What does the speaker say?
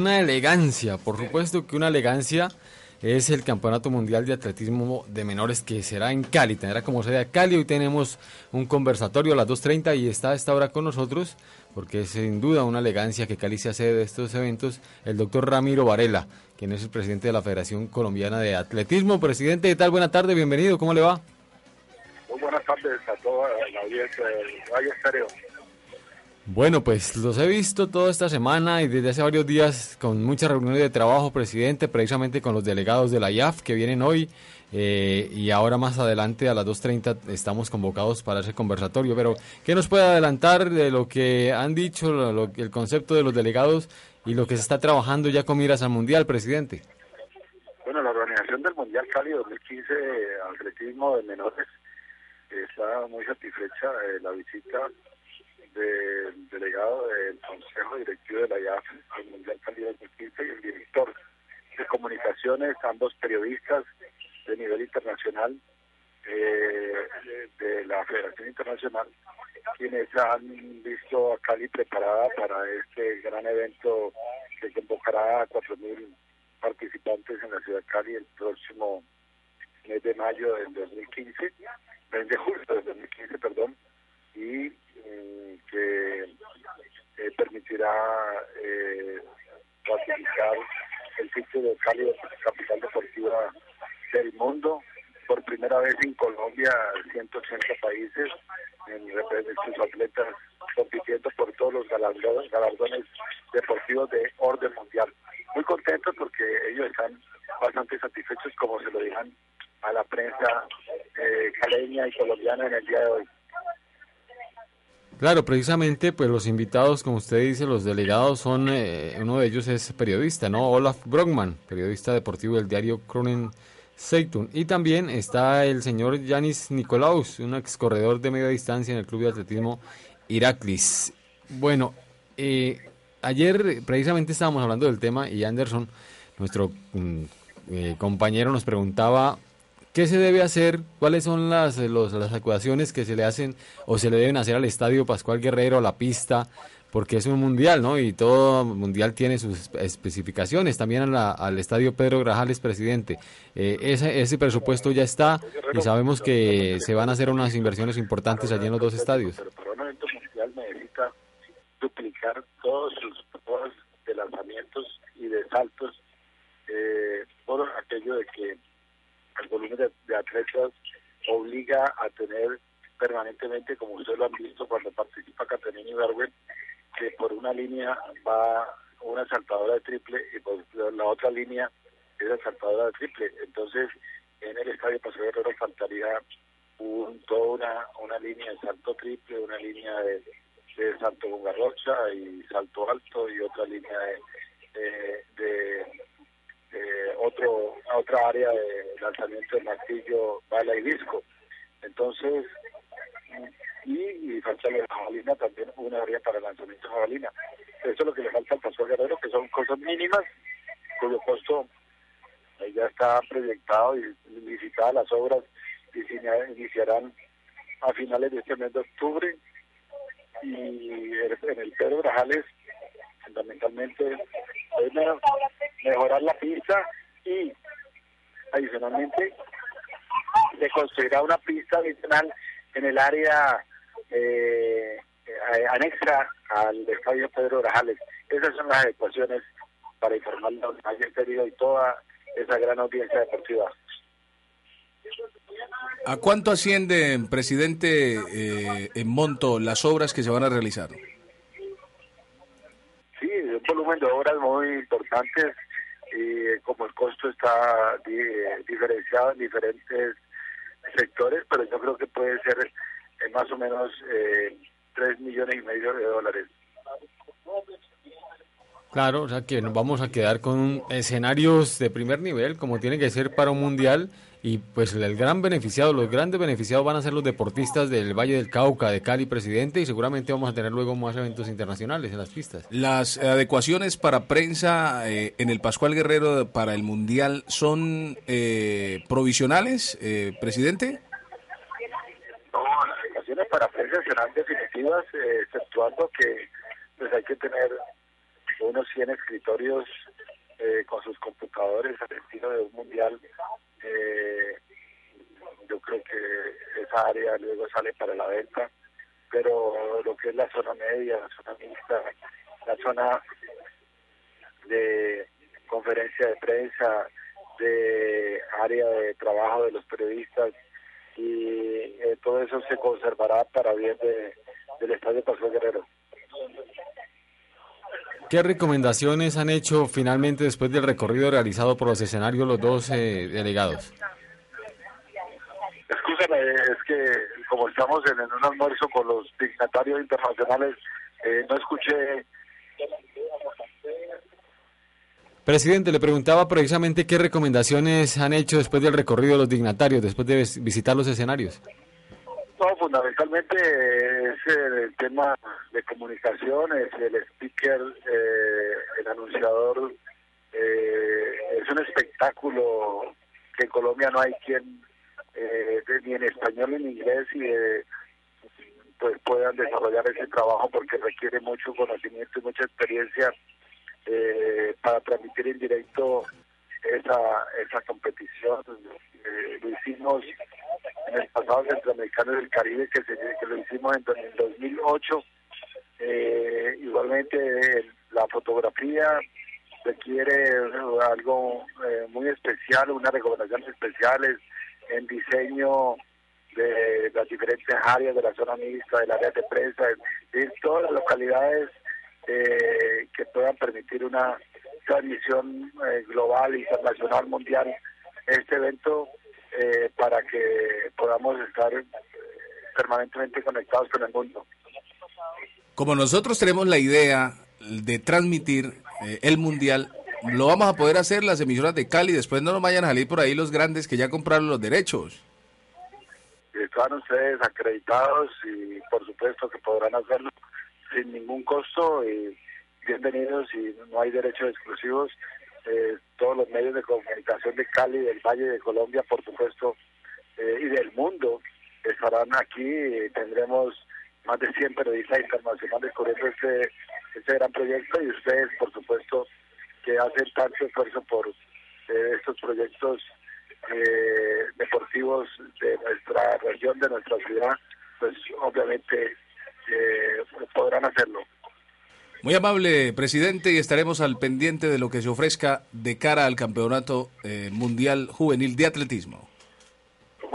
Una elegancia, por supuesto que una elegancia es el Campeonato Mundial de Atletismo de Menores que será en Cali, tendrá como sede a Cali. Hoy tenemos un conversatorio a las 2.30 y está a esta hora con nosotros, porque es sin duda una elegancia que Cali se hace de estos eventos, el doctor Ramiro Varela, quien es el presidente de la Federación Colombiana de Atletismo. Presidente, ¿qué tal? Buenas tardes, bienvenido, ¿cómo le va? Muy buenas tardes a toda la audiencia del Valle Estéreo. Bueno, pues los he visto toda esta semana y desde hace varios días con muchas reuniones de trabajo, presidente, precisamente con los delegados de la IAF que vienen hoy eh, y ahora más adelante a las 2.30 estamos convocados para ese conversatorio. Pero, ¿qué nos puede adelantar de lo que han dicho, lo, el concepto de los delegados y lo que se está trabajando ya con miras al Mundial, presidente? Bueno, la organización del Mundial Cali 2015 atletismo de menores está muy satisfecha de la visita del delegado del Consejo Directivo de la IAF al Mundial Cali 2015 y el director de comunicaciones, ambos periodistas de nivel internacional eh, de la Federación Internacional, quienes han visto a Cali preparada para este gran evento que convocará a 4.000 participantes en la ciudad de Cali el próximo mes de mayo del 2015, mes de julio del 2015, perdón, y que eh, permitirá eh, el sitio de Cali capital deportiva del mundo. Por primera vez en Colombia, 180 países, en sus atletas compitiendo por todos los galardones, galardones deportivos de orden mundial. Muy contentos porque ellos están bastante satisfechos, como se lo digan a la prensa eh, caleña y colombiana en el día de hoy. Claro, precisamente, pues los invitados, como usted dice, los delegados son, eh, uno de ellos es periodista, ¿no? Olaf Brogman, periodista deportivo del diario Kronen Zeitung. Y también está el señor Yanis Nicolaus, un ex corredor de media distancia en el Club de Atletismo Iraklis. Bueno, eh, ayer precisamente estábamos hablando del tema y Anderson, nuestro mm, eh, compañero, nos preguntaba ¿Qué se debe hacer? ¿Cuáles son las, los, las acusaciones que se le hacen o se le deben hacer al estadio Pascual Guerrero, a la pista? Porque es un mundial, ¿no? Y todo mundial tiene sus especificaciones. También al estadio Pedro Grajales, presidente. Eh, ese, ese presupuesto ya está y sabemos que se van a hacer unas inversiones importantes allí en los dos estadios. Pero un evento mundial necesita duplicar todos sus de lanzamientos y de saltos eh, por aquello de que volumen de, atletas obliga a tener permanentemente, como ustedes lo han visto cuando participa Caterina Ibarwen, que por una línea va una saltadora de triple y por la otra línea es la saltadora de triple. Entonces, en el estadio Paseo Guerrero faltaría un, toda una, una línea de salto triple, una línea de, salto con garrocha y salto alto y otra línea de, de otro otra área de lanzamiento de martillo, bala y disco. Entonces, y, y falta la jabalina también, una área para lanzamiento de jabalina. Eso es lo que le falta al Pastor Guerrero, que son cosas mínimas, cuyo costo ya está proyectado y licitadas las obras y se iniciarán a finales de este mes de octubre. Y en el Pedro Grajales, fundamentalmente, es mejorar la pista y adicionalmente se construirá una pista adicional en el área eh, eh, anexa al estadio Pedro Grajales. Esas son las ecuaciones para informar al pedido y toda esa gran audiencia deportiva. ¿A cuánto asciende, presidente, eh, en monto las obras que se van a realizar? Sí, un volumen de obras muy importantes y como el costo está diferenciado en diferentes sectores, pero yo creo que puede ser eh, más o menos eh, 3 millones y medio de dólares. Claro, o sea que nos vamos a quedar con escenarios de primer nivel, como tiene que ser para un mundial, y pues el gran beneficiado, los grandes beneficiados van a ser los deportistas del Valle del Cauca, de Cali, presidente, y seguramente vamos a tener luego más eventos internacionales en las pistas. Las adecuaciones para prensa eh, en el Pascual Guerrero para el Mundial son eh, provisionales, eh, presidente. No, las adecuaciones para prensa serán definitivas, exceptuando que pues hay que tener unos 100 escritorios eh, con sus computadores al estilo de un mundial. Eh, yo creo que esa área luego sale para la venta, pero lo que es la zona media, la zona mixta, la zona de conferencia de prensa, de área de trabajo de los periodistas y eh, todo eso se conservará para bien del Estadio Pascual Guerrero. ¿Qué recomendaciones han hecho finalmente después del recorrido realizado por los escenarios los dos eh, delegados? Escúchame, es que como estamos en, un almuerzo con los dignatarios internacionales, eh, no escuché Presidente, le preguntaba precisamente qué recomendaciones han hecho después del recorrido de los dignatarios, después de visitar los escenarios. No, fundamentalmente es el tema de comunicaciones, el speaker, eh, el anunciador. Eh, es un espectáculo que en Colombia no hay quien, eh, ni en español ni en inglés, y pues puedan desarrollar ese trabajo porque requiere mucho conocimiento y mucha experiencia eh, para transmitir en directo esa, esa competición. Eh, lo hicimos en el pasado Centroamericano del Caribe, que, que lo hicimos en, el 2008. Eh, igualmente la fotografía requiere algo eh, muy especial, unas recomendaciones especiales en diseño de las diferentes áreas de la zona mixta, del área de prensa, de todas las localidades eh, que puedan permitir una transmisión eh, global, internacional, mundial, este evento eh, para que podamos estar permanentemente conectados con el mundo. Como nosotros tenemos la idea de transmitir el mundial, lo vamos a poder hacer las emisoras de Cali, después no nos vayan a salir por ahí los grandes que ya compraron los derechos. Están ustedes acreditados y por supuesto que podrán hacerlo sin ningún costo y bienvenidos y no hay derechos exclusivos. Eh, todos los medios de comunicación de Cali, del Valle de Colombia, por supuesto, eh, y del mundo estarán aquí. Tendremos más de 100 periodistas internacionales cubriendo este, este gran proyecto y ustedes, por supuesto, que hacen tanto esfuerzo por eh, estos proyectos deportivos de nuestra región, de nuestra ciudad, pues obviamente podrán hacerlo. Muy amable, presidente, y estaremos al pendiente de lo que se ofrezca de cara al Campeonato eh, Mundial Juvenil de Atletismo.